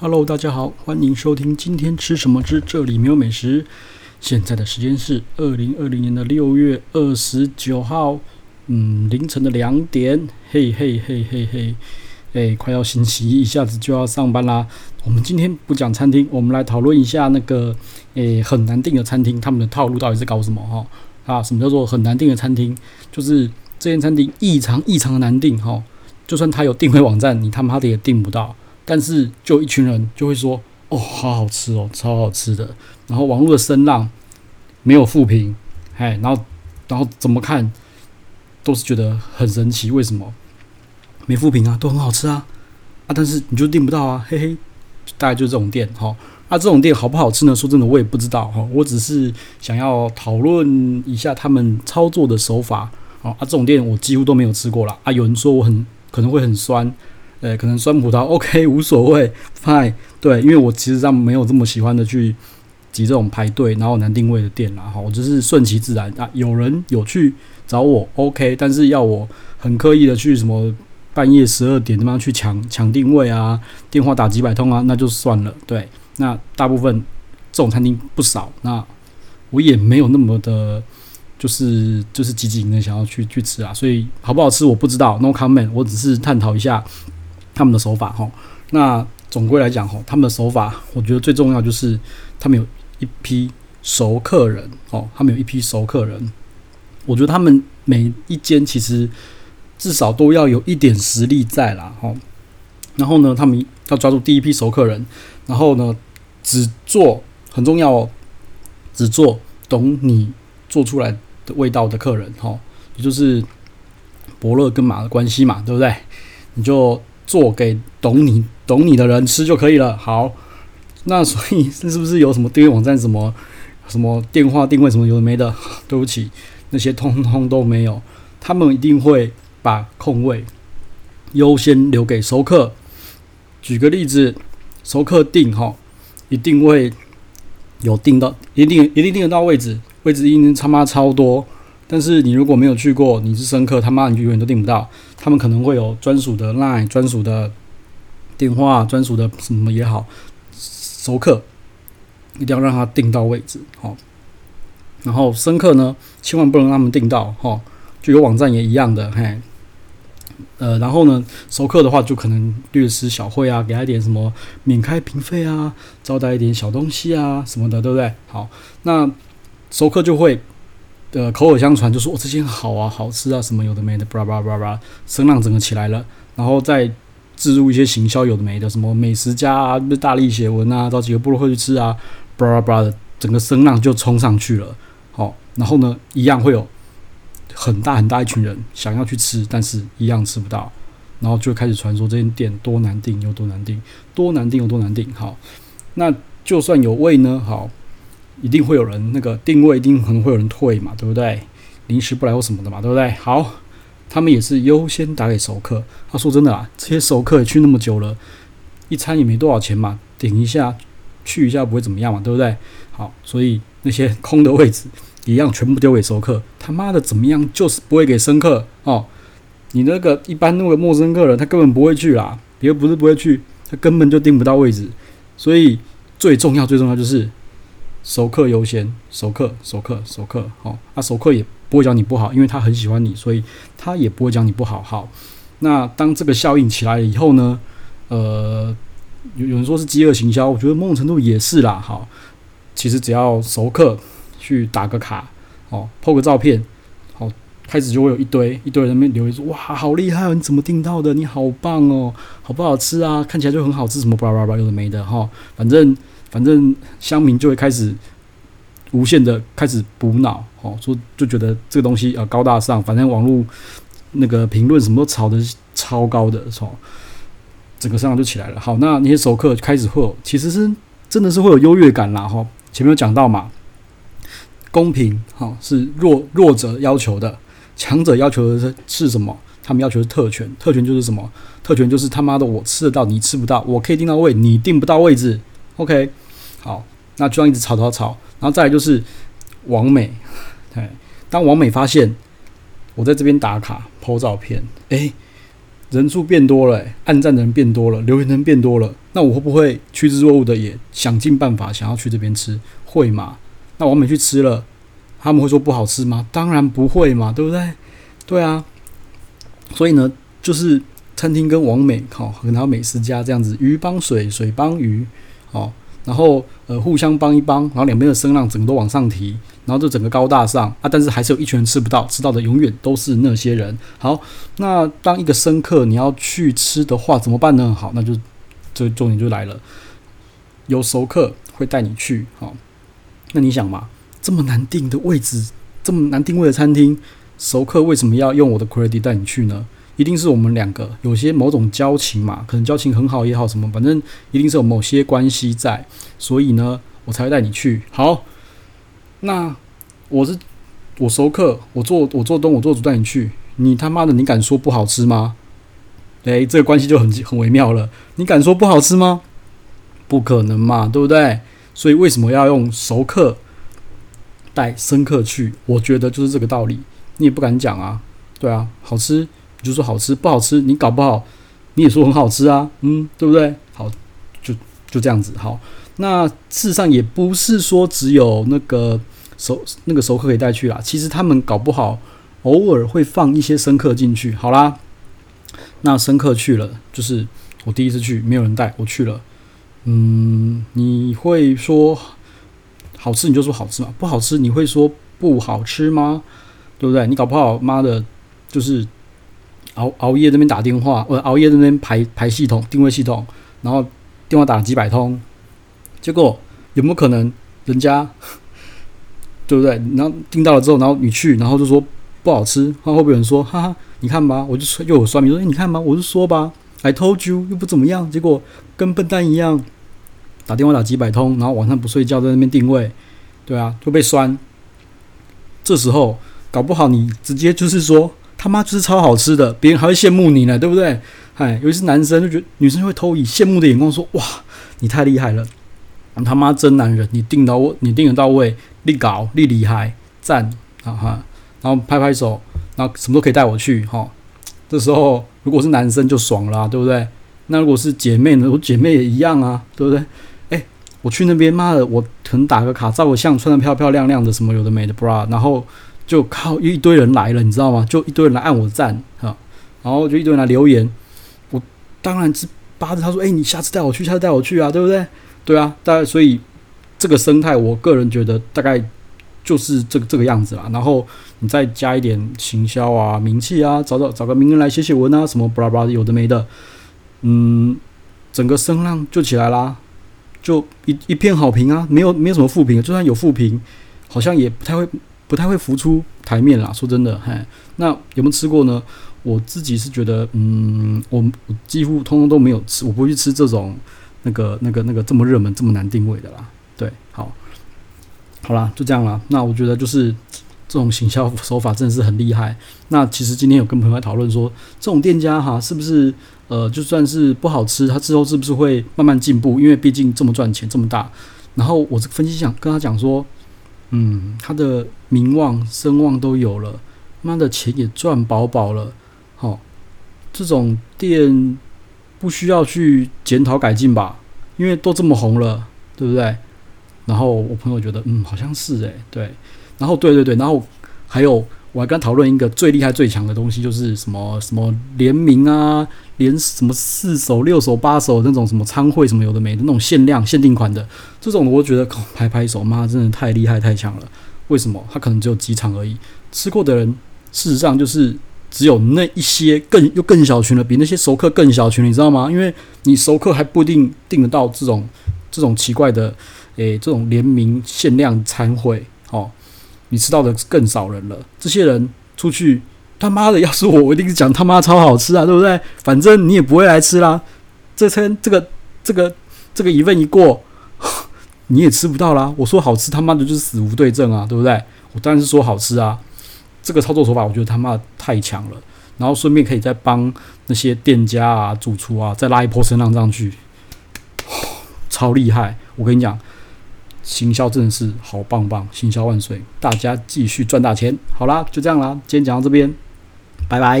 Hello，大家好，欢迎收听今天吃什么之这里没有美食。现在的时间是二零二零年的六月二十九号，嗯，凌晨的两点。嘿嘿嘿嘿嘿，哎，快要星期一，一下子就要上班啦。我们今天不讲餐厅，我们来讨论一下那个，诶，很难订的餐厅，他们的套路到底是搞什么？哈，啊，什么叫做很难订的餐厅？就是这间餐厅异常异常的难订，哈，就算他有订位网站，你他妈的也订不到。但是，就一群人就会说：“哦，好好吃哦，超好吃的。”然后网络的声浪没有负评，哎，然后，然后怎么看都是觉得很神奇。为什么没负评啊？都很好吃啊啊！但是你就订不到啊，嘿嘿。大概就是这种店哈。那、这种店好不好吃呢？说真的，我也不知道哈。我只是想要讨论一下他们操作的手法啊。这种店我几乎都没有吃过了啊。有人说我很可能会很酸。呃，可能酸葡萄 OK 无所谓派。对，因为我其实上没有这么喜欢的去挤这种排队然后难定位的店啦，哈，我就是顺其自然啊。有人有去找我 OK，但是要我很刻意的去什么半夜十二点他妈去抢抢定位啊，电话打几百通啊，那就算了。对，那大部分这种餐厅不少，那我也没有那么的，就是就是积极的想要去去吃啊。所以好不好吃我不知道，No comment，我只是探讨一下。他们的手法哈，那总归来讲哈，他们的手法，我觉得最重要就是他们有一批熟客人哦，他们有一批熟客人，我觉得他们每一间其实至少都要有一点实力在啦哈。然后呢，他们要抓住第一批熟客人，然后呢，只做很重要哦，只做懂你做出来的味道的客人哈，也就是伯乐跟马的关系嘛，对不对？你就。做给懂你懂你的人吃就可以了。好，那所以是不是有什么订阅网站、什么什么电话定位什么有的没的？对不起，那些通通都没有。他们一定会把空位优先留给熟客。举个例子，熟客订哈，一定会有订到，一定一定订得到位置，位置一定他妈超多。但是你如果没有去过，你是生客，他妈你就永远都订不到。他们可能会有专属的 line、专属的电话、专属的什么也好，熟客一定要让他订到位置，好。然后生客呢，千万不能让他们订到，哈。就有网站也一样的，嘿。呃，然后呢，熟客的话就可能略施小惠啊，给他一点什么免开瓶费啊，招待一点小东西啊什么的，对不对？好，那熟客就会。的口耳相传，就说我、哦、这间好啊，好吃啊，什么有的没的，巴拉巴拉巴拉，声浪整个起来了，然后再置入一些行销有的没的，什么美食家啊，大力写文啊，找几个部落会去吃啊，巴拉巴拉的，整个声浪就冲上去了。好、然后呢，一样会有很大很大一群人想要去吃，但是一样吃不到，然后就开始传说这间店多难订，有多难订，多难订有多难订。好，那就算有位呢，好。一定会有人那个定位，一定可能会有人退嘛，对不对？临时不来或什么的嘛，对不对？好，他们也是优先打给熟客。他说真的啊，这些熟客也去那么久了，一餐也没多少钱嘛，点一下去一下不会怎么样嘛，对不对？好，所以那些空的位置一样全部丢给熟客。他妈的怎么样，就是不会给生客哦。你那个一般那个陌生客人，他根本不会去啦，别不是不会去，他根本就订不到位置。所以最重要最重要就是。熟客优先，熟客，熟客，熟客，好，啊，熟客也不会讲你不好，因为他很喜欢你，所以他也不会讲你不好。好，那当这个效应起来了以后呢，呃，有有人说是饥饿行销，我觉得某种程度也是啦。好，其实只要熟客去打个卡，哦拍个照片，好，开始就会有一堆一堆人那边留言说，哇，好厉害，你怎么订到的？你好棒哦，好不好吃啊？看起来就很好吃，什么巴拉巴拉有的没的哈，反正。反正乡民就会开始无限的开始补脑，哦，说就觉得这个东西啊高大上，反正网络那个评论什么都炒的超高的，哦，整个声浪就起来了。好，那那些熟客开始会有，其实是真的是会有优越感啦，哈。前面有讲到嘛，公平，哈，是弱弱者要求的，强者要求的是是什么？他们要求是特权，特权就是什么？特权就是他妈的我吃得到，你吃不到，我可以订到位，你订不到位置，OK。好，那就这样一直吵吵吵，然后再来就是王美，对，当王美发现我在这边打卡拍照片，诶，人数变多了，欸，按赞的人变多了，留言的人变多了，那我会不会趋之若鹜的也想尽办法想要去这边吃？会吗？那王美去吃了，他们会说不好吃吗？当然不会嘛，对不对？对啊，所以呢，就是餐厅跟王美，好，然后美食家这样子，鱼帮水，水帮鱼，好。然后呃，互相帮一帮，然后两边的声浪整个都往上提，然后就整个高大上啊！但是还是有一群人吃不到，吃到的永远都是那些人。好，那当一个生客你要去吃的话，怎么办呢？好，那就这重点就来了，有熟客会带你去。好，那你想嘛，这么难定的位置，这么难定位的餐厅，熟客为什么要用我的 credit 带你去呢？一定是我们两个有些某种交情嘛，可能交情很好也好，什么，反正一定是有某些关系在，所以呢，我才会带你去。好，那我是我熟客，我做我做东，我做主带你去，你他妈的你敢说不好吃吗？诶，这个关系就很很微妙了。你敢说不好吃吗？不可能嘛，对不对？所以为什么要用熟客带生客去？我觉得就是这个道理。你也不敢讲啊，对啊，好吃。就说好吃不好吃，你搞不好你也说很好吃啊，嗯，对不对？好，就就这样子。好，那事实上也不是说只有那个熟那个熟客可以带去啦，其实他们搞不好偶尔会放一些生客进去。好啦，那生客去了，就是我第一次去，没有人带我去了。嗯，你会说好吃你就说好吃嘛，不好吃你会说不好吃吗？对不对？你搞不好妈的，就是。熬熬夜那边打电话，或者熬夜那边排排系统定位系统，然后电话打了几百通，结果有没有可能人家 对不对？然后订到了之后，然后你去，然后就说不好吃，那会不会有人说哈哈？你看吧，我就说又有酸民说，欸，你看吧，我就说吧，I told you 又不怎么样，结果跟笨蛋一样打电话打几百通，然后晚上不睡觉在那边定位，对啊，就被酸。这时候搞不好你直接就是说。他妈就是超好吃的，别人还会羡慕你呢，对不对？哎，尤其是男生就觉得女生会投以羡慕的眼光说：“哇，你太厉害了，你他妈真男人，你订到位，你订得到位，你搞，你厉害，赞，哈哈。”然后拍拍手，然后什么都可以带我去哈。这时候如果是男生就爽了，对不对？那如果是姐妹呢？我姐妹也一样啊，对不对？哎，我去那边，妈的，我可能打个卡，照个相，穿得漂漂亮亮的，什么有的没的，bra，然后。就靠一堆人来了，你知道吗？就一堆人来按我赞哈，然后就一堆人来留言，我当然是巴着他说：“哎、你下次带我去，下次带我去啊，对不对？”对啊，大概所以这个生态，我个人觉得大概就是这个这个样子啦。然后你再加一点行销啊、名气啊，找找找个名人来写写文啊，什么巴拉巴拉有的没的，嗯，整个声浪就起来啦，就一一片好评啊，没有没有什么负评，就算有负评，好像也不太会。不太会浮出台面啦，说真的，嘿，那有没有吃过呢？我自己是觉得，嗯，我几乎通通都没有吃，我不会去吃这种那个那个那个这么热门、这么难定位的啦。对，好，好啦，就这样啦。那我觉得就是这种行销手法真的是很厉害。那其实今天有跟朋友讨论说，这种店家哈，是不是呃，就算是不好吃，他之后是不是会慢慢进步？因为毕竟这么赚钱这么大。然后我这个分析想跟他讲说。嗯，他的名望、声望都有了，妈的钱也赚饱饱了。好、哦，这种店不需要去检讨改进吧？因为都这么红了，对不对？然后我朋友觉得，嗯，好像是诶，对。然后对对对，然后还有。我还跟他讨论一个最厉害、最强的东西，就是什么什么联名啊，连什么四手、六手、八手那种什么餐会什么有的没的那种限量、限定款的，这种我觉得拍拍手，妈真的太厉害、太强了。为什么？他可能只有几场而已。吃过的人，事实上就是只有那一些更又更小群了，比那些熟客更小群，你知道吗？因为你熟客还不一定订得到这种这种奇怪的，诶、这种联名限量餐会，哦。你吃到的更少人了。这些人出去，他妈的，要是我，我一定讲他妈超好吃啊，对不对？反正你也不会来吃啦。这餐这个这个这个一问一过，你也吃不到啦。我说好吃，他妈的就是死无对证啊，对不对？我当然是说好吃啊。这个操作手法，我觉得他妈太强了。然后顺便可以再帮那些店家啊、主厨啊，再拉一波声浪上去，超厉害！我跟你讲。行销真的是好棒棒，行销万岁！大家继续赚大钱。好啦，就这样啦，今天讲到这边，拜拜。